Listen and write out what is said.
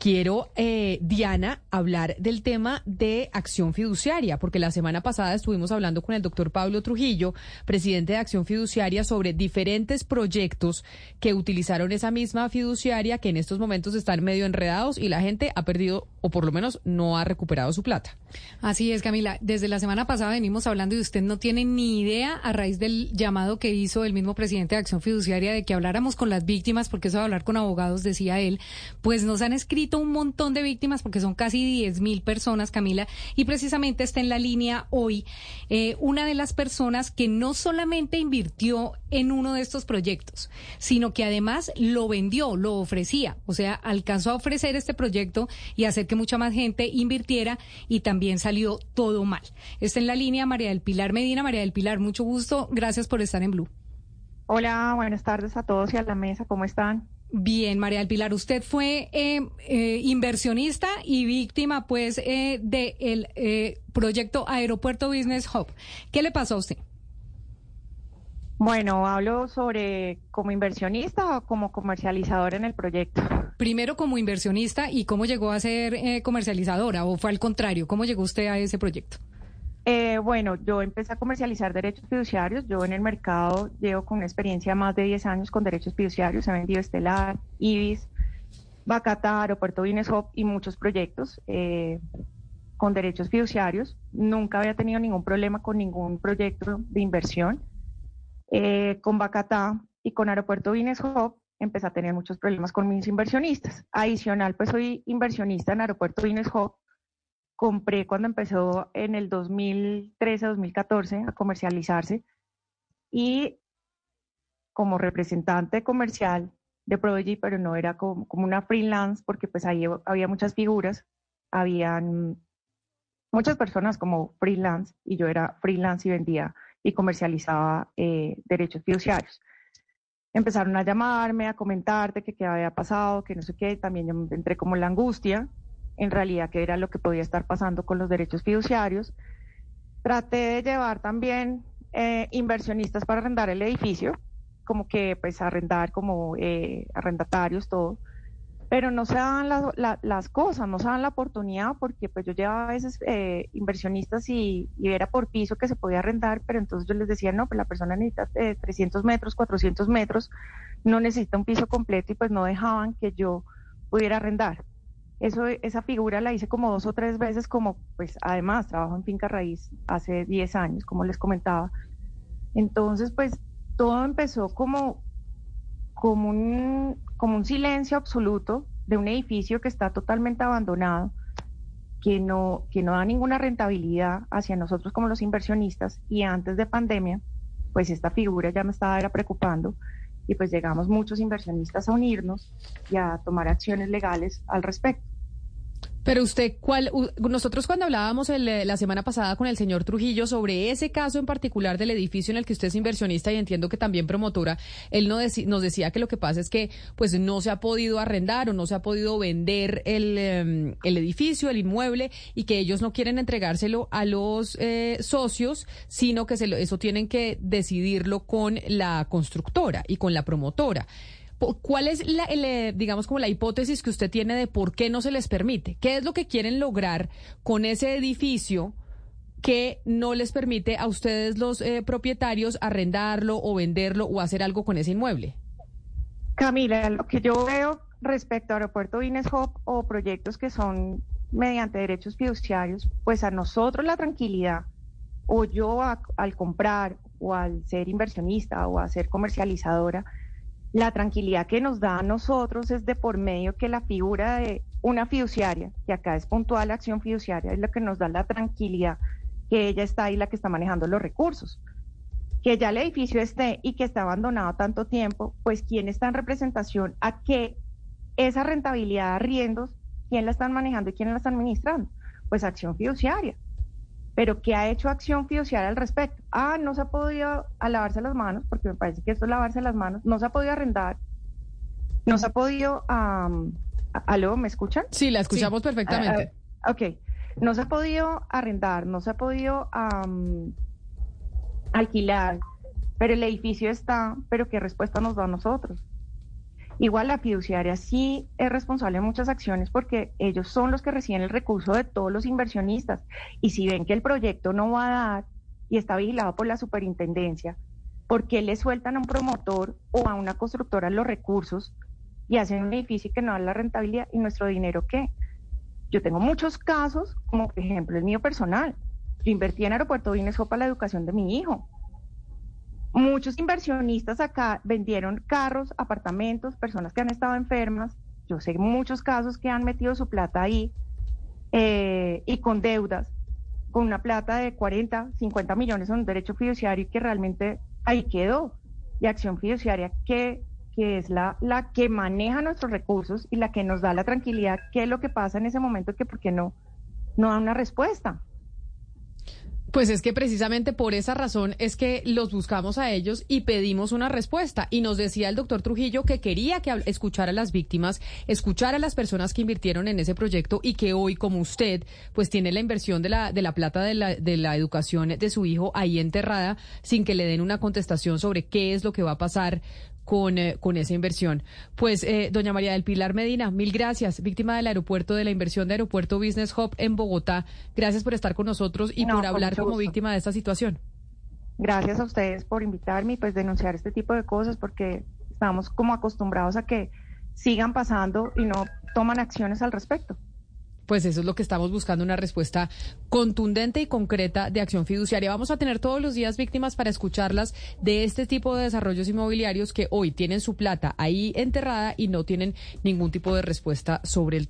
quiero, eh, Diana, hablar del tema de acción fiduciaria, porque la semana pasada estuvimos hablando con el doctor Pablo Trujillo, presidente de Acción Fiduciaria, sobre diferentes proyectos que utilizaron esa misma fiduciaria que en estos momentos están medio enredados y la gente ha perdido o por lo menos no ha recuperado su plata. Así es, Camila. Desde la semana pasada venimos hablando y usted no tiene ni idea a raíz del llamado que hizo el mismo presidente de Acción Fiduciaria de que habláramos con las víctimas, porque eso de hablar con abogados, decía él, pues nos han escrito un montón de víctimas, porque son casi 10 mil personas, Camila, y precisamente está en la línea hoy eh, una de las personas que no solamente invirtió en uno de estos proyectos, sino que además lo vendió, lo ofrecía, o sea, alcanzó a ofrecer este proyecto y hacer que mucha más gente invirtiera y también salió todo mal. Está en la línea María del Pilar Medina. María del Pilar, mucho gusto. Gracias por estar en Blue. Hola, buenas tardes a todos y a la mesa. ¿Cómo están? Bien, María del Pilar, usted fue eh, eh, inversionista y víctima, pues, eh, del proyecto Aeropuerto Business Hub. ¿Qué le pasó a usted? Bueno, hablo sobre como inversionista o como comercializadora en el proyecto. Primero como inversionista y cómo llegó a ser comercializadora o fue al contrario, ¿cómo llegó usted a ese proyecto? Eh, bueno, yo empecé a comercializar derechos fiduciarios. Yo en el mercado llevo con una experiencia más de 10 años con derechos fiduciarios. He vendido Estelar, Ibis, Bacata, Aeropuerto Hop y muchos proyectos eh, con derechos fiduciarios. Nunca había tenido ningún problema con ningún proyecto de inversión. Eh, con Bacata y con Aeropuerto Hop empecé a tener muchos problemas con mis inversionistas. Adicional, pues soy inversionista en Aeropuerto Hop compré cuando empezó en el 2013-2014 a comercializarse y como representante comercial de Prodigy, pero no era como, una freelance porque pues ahí había muchas figuras, habían muchas personas como freelance y yo era freelance y vendía y comercializaba eh, derechos fiduciarios. Empezaron a llamarme, a comentarte que qué había pasado, que no sé qué, también yo entré como en la angustia en realidad qué era lo que podía estar pasando con los derechos fiduciarios. Traté de llevar también eh, inversionistas para arrendar el edificio, como que pues arrendar como eh, arrendatarios, todo. Pero no se dan las cosas, no se dan la oportunidad porque pues yo llevaba a veces eh, inversionistas y, y, era por piso que se podía arrendar, pero entonces yo les decía, no, pues la persona necesita 300 metros, 400 metros, no necesita un piso completo y pues no dejaban que yo pudiera arrendar. Eso, esa figura la hice como dos o tres veces, como pues además trabajo en finca raíz hace 10 años, como les comentaba. Entonces, pues todo empezó como, como, un, como un silencio absoluto de un edificio que está totalmente abandonado, que no, que no da ninguna rentabilidad hacia nosotros como los inversionistas. Y antes de pandemia, pues esta figura ya me estaba era preocupando y pues llegamos muchos inversionistas a unirnos y a tomar acciones legales al respecto. Pero usted, ¿cuál? Nosotros cuando hablábamos eh, la semana pasada con el señor Trujillo sobre ese caso en particular del edificio en el que usted es inversionista y entiendo que también promotora, él nos decía que lo que pasa es que pues no se ha podido arrendar o no se ha podido vender el, em, edificio, el inmueble y que ellos no quieren entregárselo a los eh, socios, sino que se eso tienen que decidirlo con la constructora y con la promotora. ¿Cuál es la, eh, digamos, como la hipótesis que usted tiene de por qué no se les permite? ¿Qué es lo que quieren lograr con ese edificio que no les permite a ustedes los eh, propietarios arrendarlo o venderlo o hacer algo con ese inmueble? Camila, lo que yo veo respecto a Aeropuerto Hop o proyectos que son mediante derechos fiduciarios, pues a nosotros la tranquilidad, o yo al comprar o al ser inversionista o a ser comercializadora, la tranquilidad que nos da a nosotros es de por medio que la figura de una fiduciaria, que acá es puntual la acción fiduciaria, es lo que nos da la tranquilidad que ella está ahí la que está manejando los recursos. Que ya el edificio esté y que está abandonado tanto tiempo, pues quién está en representación a que esa rentabilidad de arriendos, quién la están manejando y quién la están administrando. Pues acción fiduciaria. Pero ¿qué ha hecho Acción Fiduciaria al respecto? Ah, no se ha podido lavarse las manos, porque me parece que esto es lavarse las manos, no se ha podido arrendar, no se ha podido... Um, ¿Aló, me escuchan? Sí, la escuchamos perfectamente. Ah, ok, no se ha podido arrendar, no se ha podido alquilar, pero el edificio está, pero ¿qué respuesta nos da a nosotros? Igual la fiduciaria sí es responsable de muchas acciones porque ellos son los que reciben el recurso de todos los inversionistas. Y si ven que el proyecto no va a dar y está vigilado por la superintendencia, ¿por qué le sueltan a un promotor o a una constructora los recursos y hacen un edificio que no da la rentabilidad y nuestro dinero qué? Yo tengo muchos casos, como por ejemplo el mío personal. Yo invertí en Aeropuerto Vinesco para la educación de mi hijo. Muchos inversionistas acá vendieron carros, apartamentos, personas que han estado enfermas. Yo sé muchos casos que han metido su plata ahí eh, y con deudas, con una plata de 40, 50 millones en un derecho fiduciario que realmente ahí quedó. Y acción fiduciaria que, que es la, la que maneja nuestros recursos y la que nos da la tranquilidad, qué es lo que pasa en ese momento que por qué no, no da una respuesta. Pues es que precisamente por esa razón es que los buscamos a ellos y pedimos una respuesta. Y nos decía el doctor Trujillo que quería que escuchara a las víctimas, escuchar a las personas que invirtieron en ese proyecto y que hoy, como usted, pues tiene la inversión de la, de la plata de la, de la educación de su hijo ahí enterrada sin que le den una contestación sobre qué es lo que va a pasar con, eh, con esa inversión. Pues, eh, doña María del Pilar Medina, mil gracias, víctima del aeropuerto, de la inversión de Aeropuerto Business Hub en Bogotá. Gracias por estar con nosotros y por hablar como víctima de esta situación. Gracias a ustedes por invitarme y pues denunciar este tipo de cosas porque estamos como acostumbrados a que sigan pasando y no toman acciones al respecto pues eso es lo que estamos buscando, una respuesta contundente y concreta de acción fiduciaria. Vamos a tener todos los días víctimas para escucharlas de este tipo de desarrollos inmobiliarios que hoy tienen su plata ahí enterrada y no tienen ningún tipo de respuesta sobre el